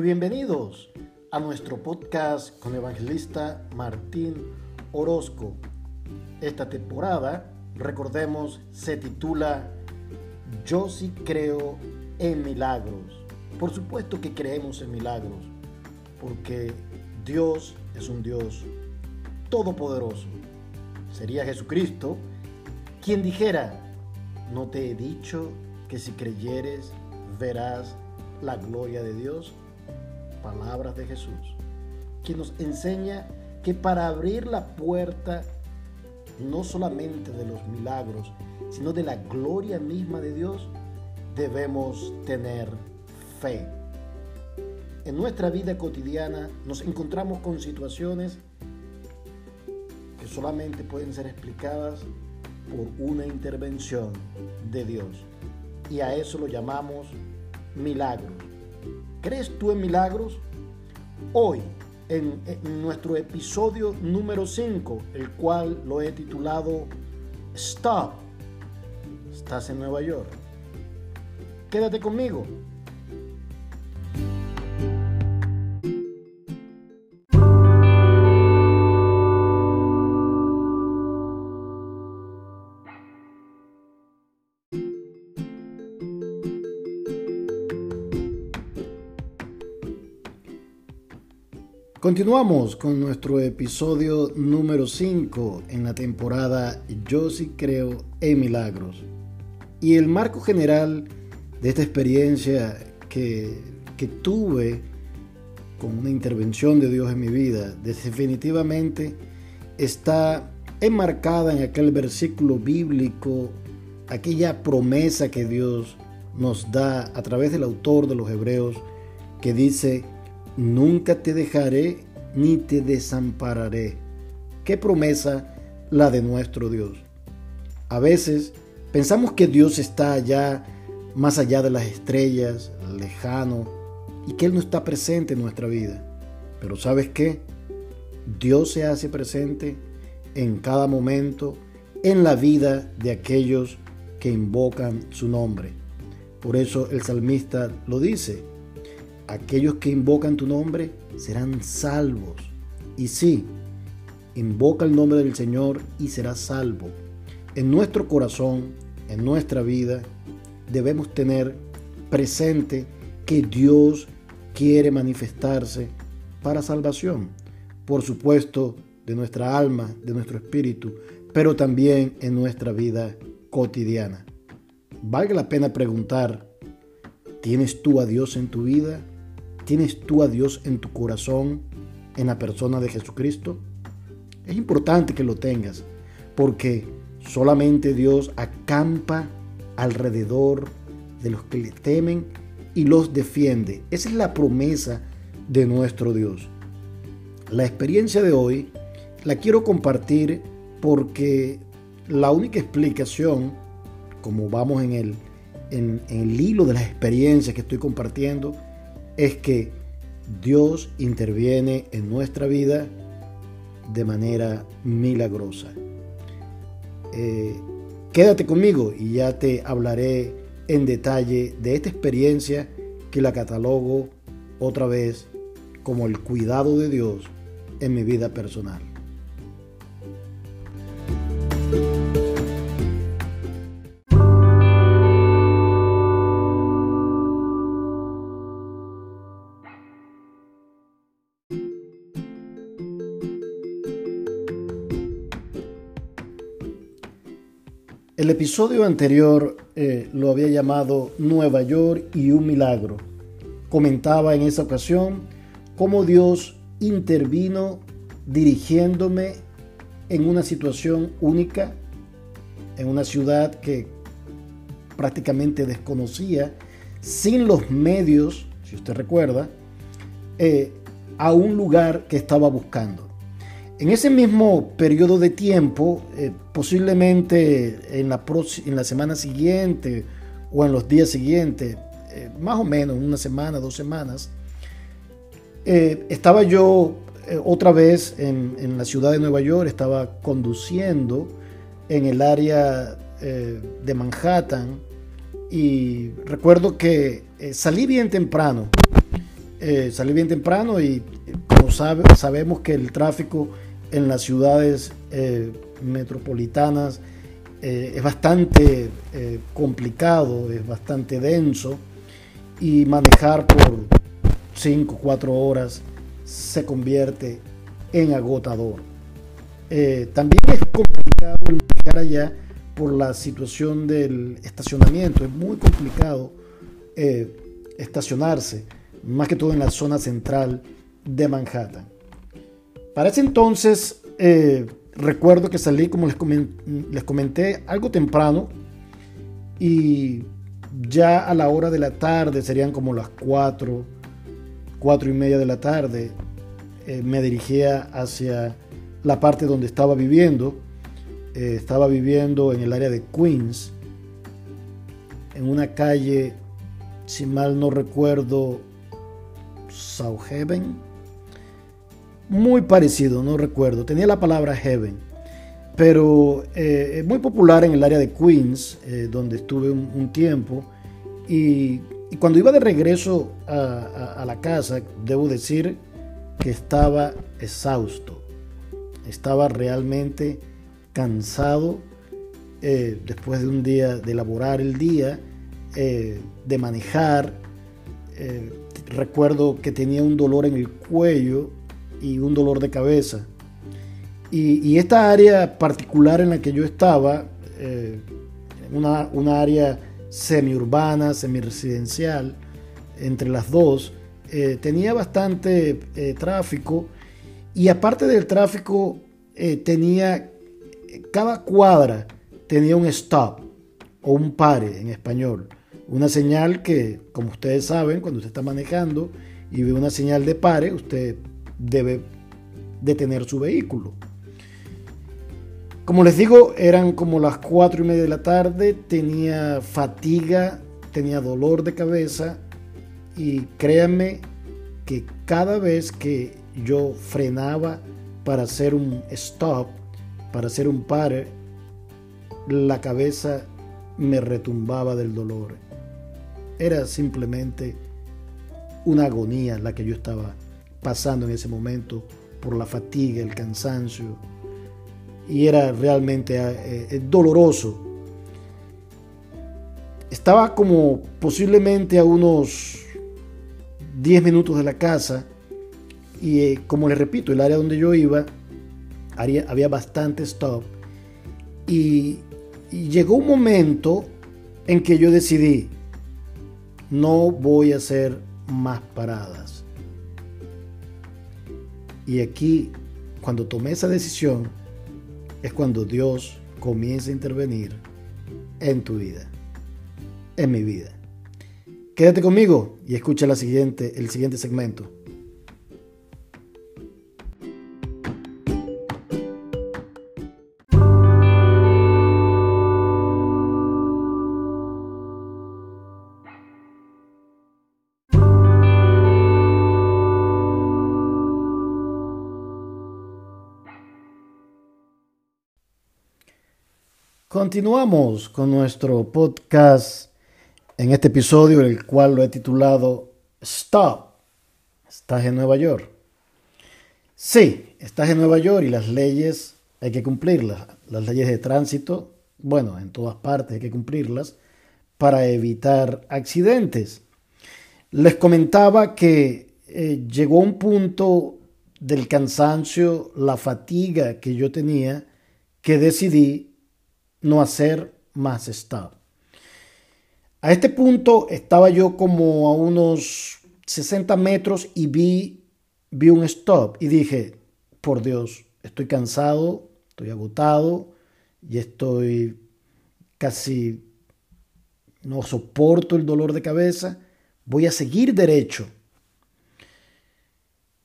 Muy bienvenidos a nuestro podcast con evangelista Martín Orozco. Esta temporada, recordemos, se titula Yo sí creo en milagros. Por supuesto que creemos en milagros, porque Dios es un Dios todopoderoso. Sería Jesucristo quien dijera, no te he dicho que si creyeres verás la gloria de Dios palabras de Jesús, que nos enseña que para abrir la puerta no solamente de los milagros, sino de la gloria misma de Dios, debemos tener fe. En nuestra vida cotidiana nos encontramos con situaciones que solamente pueden ser explicadas por una intervención de Dios. Y a eso lo llamamos milagros. ¿Crees tú en milagros? Hoy, en, nuestro episodio número 5, el cual lo he titulado Stop, estás en Nueva York. Quédate conmigo Continuamos con nuestro episodio número 5 en la temporada Yo sí creo en milagros. Y el marco general de esta experiencia que, que tuve con una intervención de Dios en mi vida, definitivamente está enmarcada en aquel versículo bíblico, aquella promesa que Dios nos da a través del autor de los Hebreos, que dice, nunca te dejaré ni te desampararé. Qué promesa la de nuestro Dios. A veces pensamos que Dios está allá, más allá de las estrellas, lejano, y que Él no está presente en nuestra vida. Pero ¿sabes qué? Dios se hace presente en cada momento en la vida de aquellos que invocan su nombre. Por eso el salmista lo dice, aquellos que invocan tu nombre serán salvos. Y sí, invoca el nombre del Señor y serás salvo. En nuestro corazón, en nuestra vida, debemos tener presente que Dios quiere manifestarse para salvación. Por supuesto, de nuestra alma, de nuestro espíritu, pero también en nuestra vida cotidiana. Valga la pena preguntar, ¿tienes tú a Dios en tu vida? ¿Tienes tú a Dios en tu corazón, en la persona de Jesucristo? Es importante que lo tengas, porque solamente Dios acampa alrededor de los que le temen y los defiende. Esa es la promesa de nuestro Dios. La experiencia de hoy la quiero compartir porque la única explicación, como vamos en el, en, el hilo de las experiencias que estoy compartiendo, es que Dios interviene en nuestra vida de manera milagrosa. Eh, quédate conmigo y ya te hablaré en detalle de esta experiencia que la catalogo otra vez como el cuidado de Dios en mi vida personal. Episodio anterior eh, lo había llamado Nueva York y un milagro. Comentaba en esa ocasión cómo Dios intervino dirigiéndome en una situación única, en una ciudad que prácticamente desconocía, sin los medios, si usted recuerda, eh, a un lugar que estaba buscando. En ese mismo periodo de tiempo, eh, posiblemente en la, en la semana siguiente o en los días siguientes, eh, más o menos una semana, dos semanas, eh, estaba yo otra vez en, en, la ciudad de Nueva York, estaba conduciendo en el área de Manhattan y recuerdo que salí bien temprano eh, salí bien temprano y como sabe, sabemos que el tráfico en las ciudades eh, metropolitanas eh, es bastante complicado, es bastante denso y manejar por 5 o 4 horas se convierte en agotador. también es complicado manejar allá por la situación del estacionamiento, es muy complicado estacionarse más que todo en la zona central de Manhattan. Para ese entonces, eh, recuerdo que salí, como les comenté, algo temprano y ya a la hora de la tarde, serían como las 4, 4 y media de la tarde, eh, me dirigía hacia la parte donde estaba viviendo. Eh, estaba viviendo en el área de Queens, en una calle, si mal no recuerdo, South. Muy parecido, no recuerdo. Tenía la palabra Heaven. Pero eh, muy popular en el área de Queens, eh, donde estuve un, tiempo. Y, cuando iba de regreso a, la casa, debo decir que estaba exhausto. Estaba realmente cansado eh, después de un día de elaborar el día, de manejar, recuerdo que tenía un dolor en el cuello y un dolor de cabeza. Y, esta área particular en la que yo estaba, eh, una, una, área semiurbana, semiresidencial, entre las dos, eh, tenía bastante eh, tráfico y aparte del tráfico tenía, cada cuadra tenía un stop o un pare en español. Una señal que, como ustedes saben, cuando usted está manejando y ve una señal de pare, usted debe detener su vehículo. Como les digo, eran como las cuatro y media de la tarde, tenía fatiga, tenía dolor de cabeza y créanme que cada vez que yo frenaba para hacer un stop, para hacer un pare, la cabeza me retumbaba del dolor. Era simplemente una agonía la que yo estaba pasando en ese momento por la fatiga, el cansancio. Y era realmente eh, eh, doloroso. Estaba como posiblemente a unos 10 minutos de la casa y eh, como les repito, el área donde yo iba había, bastante stop y llegó un momento en que yo decidí, no voy a hacer más paradas. Y aquí, cuando tomé esa decisión, es cuando Dios comienza a intervenir en tu vida, en mi vida. Quédate conmigo y escucha la siguiente, el siguiente segmento. Continuamos con nuestro podcast en este episodio, el cual lo he titulado Stop. ¿Estás en Nueva York? Sí, estás en Nueva York y las leyes hay que cumplirlas. Las leyes de tránsito, bueno, en todas partes hay que cumplirlas para evitar accidentes. Les comentaba que eh, llegó un punto del cansancio, la fatiga que yo tenía, que decidí no hacer más stop. A este punto estaba yo como a unos 60 metros y vi, vi un stop y dije, por Dios, estoy cansado, estoy agotado y estoy casi, no soporto el dolor de cabeza, voy a seguir derecho.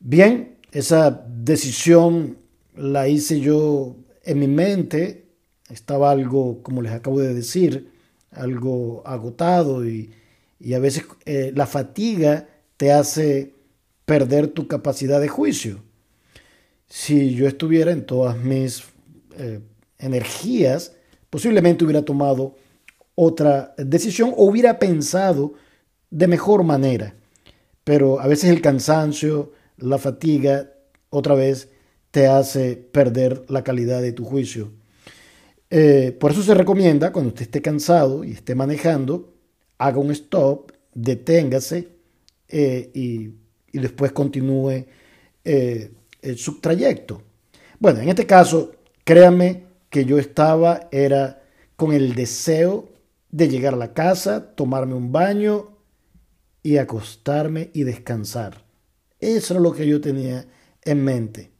Bien, esa decisión la hice yo en mi mente estaba algo, como les acabo de decir, algo agotado y, a veces eh, la fatiga te hace perder tu capacidad de juicio. Si yo estuviera en todas mis eh, energías, posiblemente hubiera tomado otra decisión o hubiera pensado de mejor manera. pero a veces el cansancio, la fatiga, otra vez te hace perder la calidad de tu juicio. Eh, por eso se recomienda, cuando usted esté cansado y esté manejando, haga un stop, deténgase eh, y, después continúe eh, su trayecto. Bueno, en este caso, créanme que yo estaba, era con el deseo de llegar a la casa, tomarme un baño y acostarme y descansar. Eso era lo que yo tenía en mente.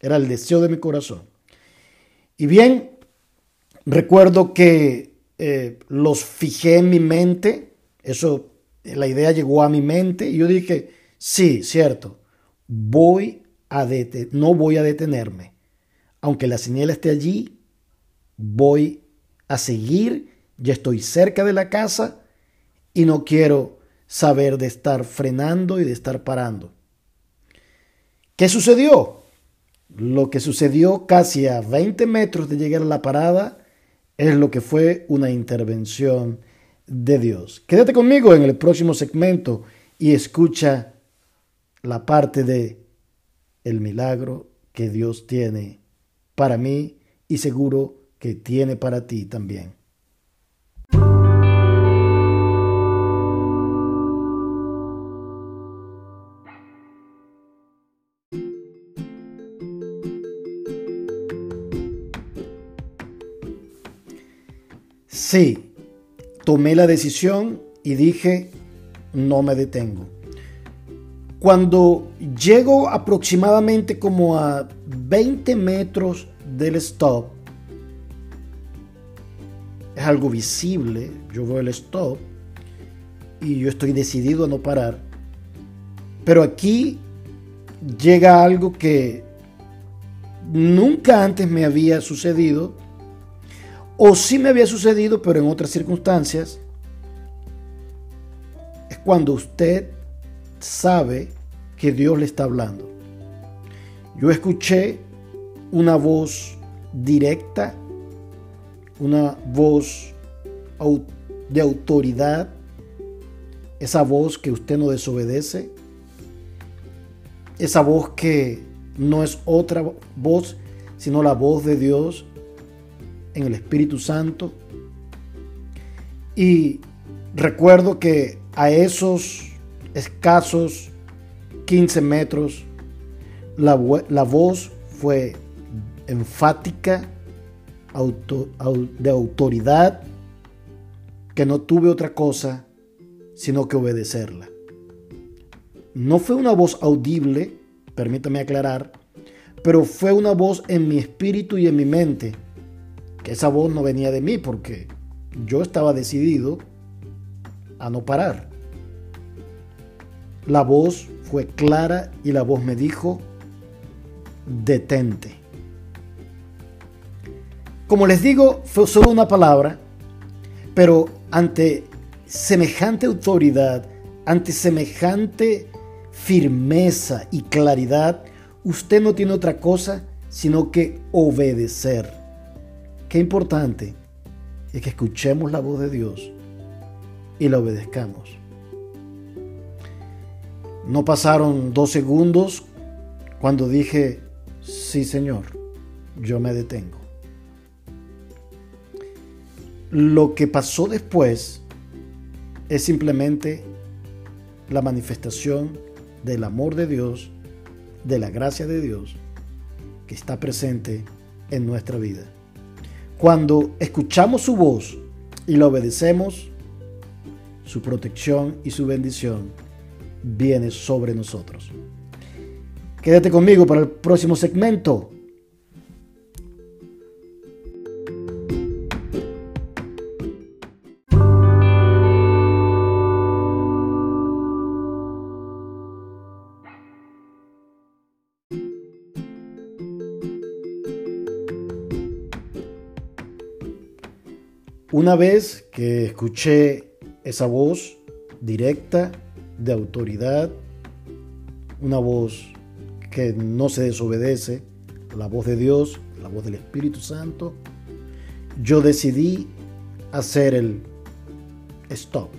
Era el deseo de mi corazón. Y bien, recuerdo que eh, los fijé en mi mente. Eso, la idea llegó a mi mente y yo dije, sí, cierto, voy a no voy a detenerme. Aunque la señal esté allí, voy a seguir ya estoy cerca de la casa y no quiero saber de estar frenando y de estar parando. ¿Qué sucedió? Lo que sucedió casi a 20 metros de llegar a la parada es lo que fue una intervención de Dios. Quédate conmigo en el próximo segmento y escucha la parte de el milagro que Dios tiene para mí y seguro que tiene para ti también. Sí, tomé la decisión y dije, no me detengo. Cuando llego aproximadamente como a 20 metros del stop, es algo visible, yo veo el stop y yo estoy decidido a no parar. Pero aquí llega algo que nunca antes me había sucedido o sí me había sucedido, pero en otras circunstancias, es cuando usted sabe que Dios le está hablando. Yo escuché una voz directa, una voz de autoridad, esa voz que usted no desobedece, esa voz que no es otra voz, sino la voz de Dios en el Espíritu Santo. Y recuerdo que a esos escasos 15 metros, la, voz fue enfática, de autoridad, que no tuve otra cosa sino que obedecerla. No fue una voz audible, permítame aclarar, pero fue una voz en mi espíritu y en mi mente que esa voz no venía de mí porque yo estaba decidido a no parar. La voz fue clara y la voz me dijo, detente. Como les digo, fue solo una palabra, pero ante semejante autoridad, ante semejante firmeza y claridad, usted no tiene otra cosa sino que obedecer. Qué importante es que escuchemos la voz de Dios y la obedezcamos. No pasaron dos segundos cuando dije, sí Señor, yo me detengo. Lo que pasó después es simplemente la manifestación del amor de Dios, de la gracia de Dios que está presente en nuestra vida. Cuando escuchamos su voz y la obedecemos, su protección y su bendición viene sobre nosotros. Quédate conmigo para el próximo segmento Una vez que escuché esa voz directa de autoridad, una voz que no se desobedece, la voz de Dios, la voz del Espíritu Santo, yo decidí hacer el stop.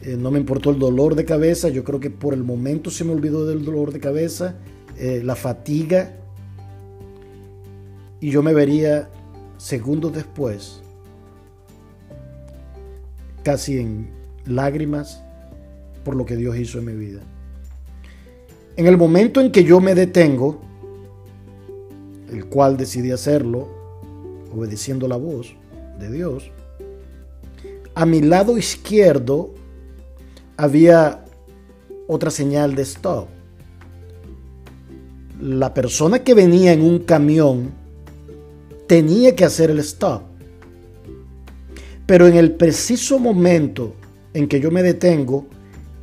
eh, no me importó el dolor de cabeza, yo creo que por el momento se me olvidó del dolor de cabeza, eh, la fatiga, y yo me vería segundos después, casi en lágrimas, por lo que Dios hizo en mi vida. En el momento en que yo me detengo, el cual decidí hacerlo, obedeciendo la voz de Dios, a mi lado izquierdo había otra señal de stop. La persona que venía en un camión tenía que hacer el stop. Pero en el preciso momento en que yo me detengo,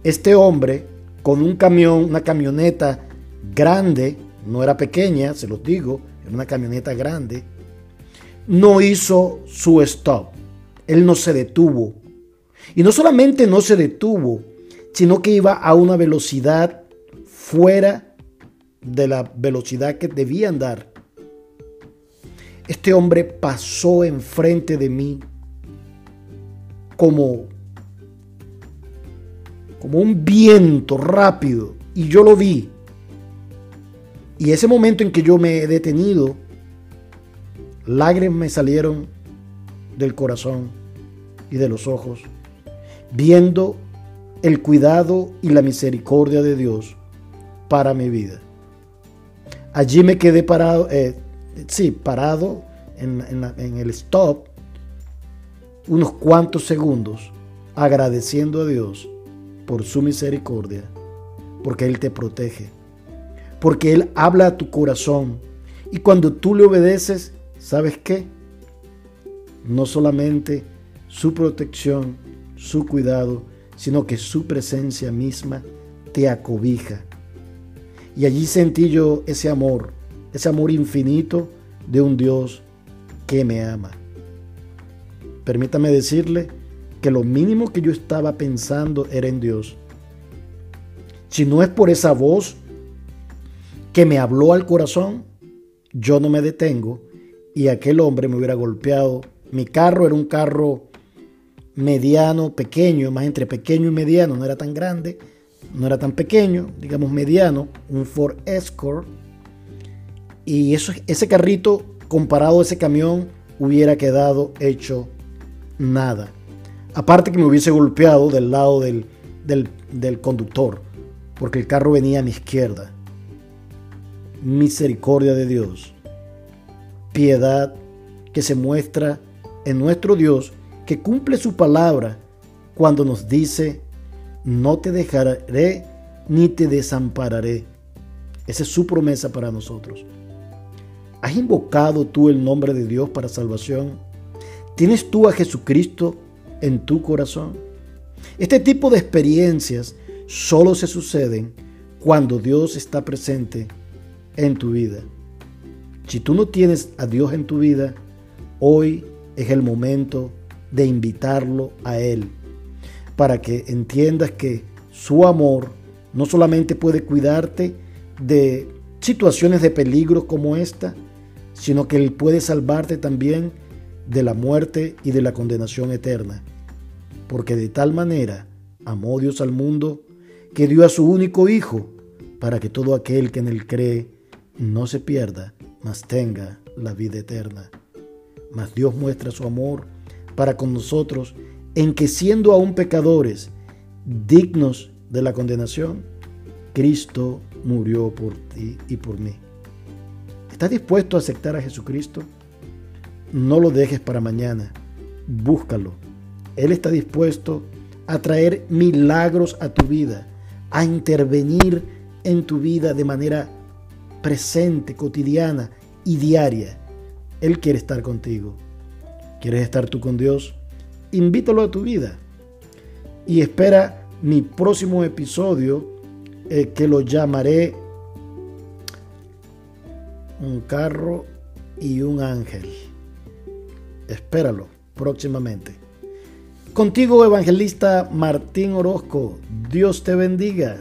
este hombre con un camión, una camioneta grande, no era pequeña, se los digo, era una camioneta grande, no hizo su stop. Él no se detuvo. Y no solamente no se detuvo, sino que iba a una velocidad fuera de la velocidad que debía andar. Este hombre pasó enfrente de mí como, como un viento rápido y yo lo vi. Y ese momento en que yo me he detenido, lágrimas me salieron del corazón y de los ojos, viendo el cuidado y la misericordia de Dios para mi vida. Allí me quedé parado, eh, sí, parado en, en el stop unos cuantos segundos agradeciendo a Dios por su misericordia, porque Él te protege, porque Él habla a tu corazón y cuando tú le obedeces, ¿sabes qué? No solamente su protección, su cuidado, sino que su presencia misma te acobija. Y allí sentí yo ese amor, ese amor infinito de un Dios que me ama. Permítame decirle que lo mínimo que yo estaba pensando era en Dios. Si no es por esa voz que me habló al corazón, yo no me detengo y aquel hombre me hubiera golpeado. Mi carro era un carro mediano, pequeño, más entre pequeño y mediano, no era tan grande, no era tan pequeño, digamos mediano, un Ford Escort. Y eso, ese carrito comparado a ese camión hubiera quedado hecho nada. Aparte que me hubiese golpeado del lado del, del conductor, porque el carro venía a mi izquierda. Misericordia de Dios. Piedad que se muestra en nuestro Dios que cumple su palabra cuando nos dice, no te dejaré ni te desampararé. Esa es su promesa para nosotros. ¿Has invocado tú el nombre de Dios para salvación? ¿Tienes tú a Jesucristo en tu corazón? Este tipo de experiencias solo se suceden cuando Dios está presente en tu vida. Si tú no tienes a Dios en tu vida, hoy es el momento de invitarlo a Él, para que entiendas que su amor no solamente puede cuidarte de situaciones de peligro como esta, sino que Él puede salvarte también de la muerte y de la condenación eterna. Porque de tal manera amó Dios al mundo que dio a su único Hijo para que todo aquel que en él cree no se pierda, mas tenga la vida eterna. Mas Dios muestra su amor para con nosotros en que siendo aún pecadores, dignos de la condenación, Cristo murió por ti y por mí. ¿Estás dispuesto a aceptar a Jesucristo? No lo dejes para mañana. Búscalo. Él está dispuesto a traer milagros a tu vida, a intervenir en tu vida de manera presente, cotidiana y diaria. Él quiere estar contigo. ¿Quieres estar tú con Dios? Invítalo a tu vida. Y espera mi próximo episodio eh, que lo llamaré Un carro y un ángel. Espéralo próximamente. Contigo, evangelista Martín Orozco. Dios te bendiga.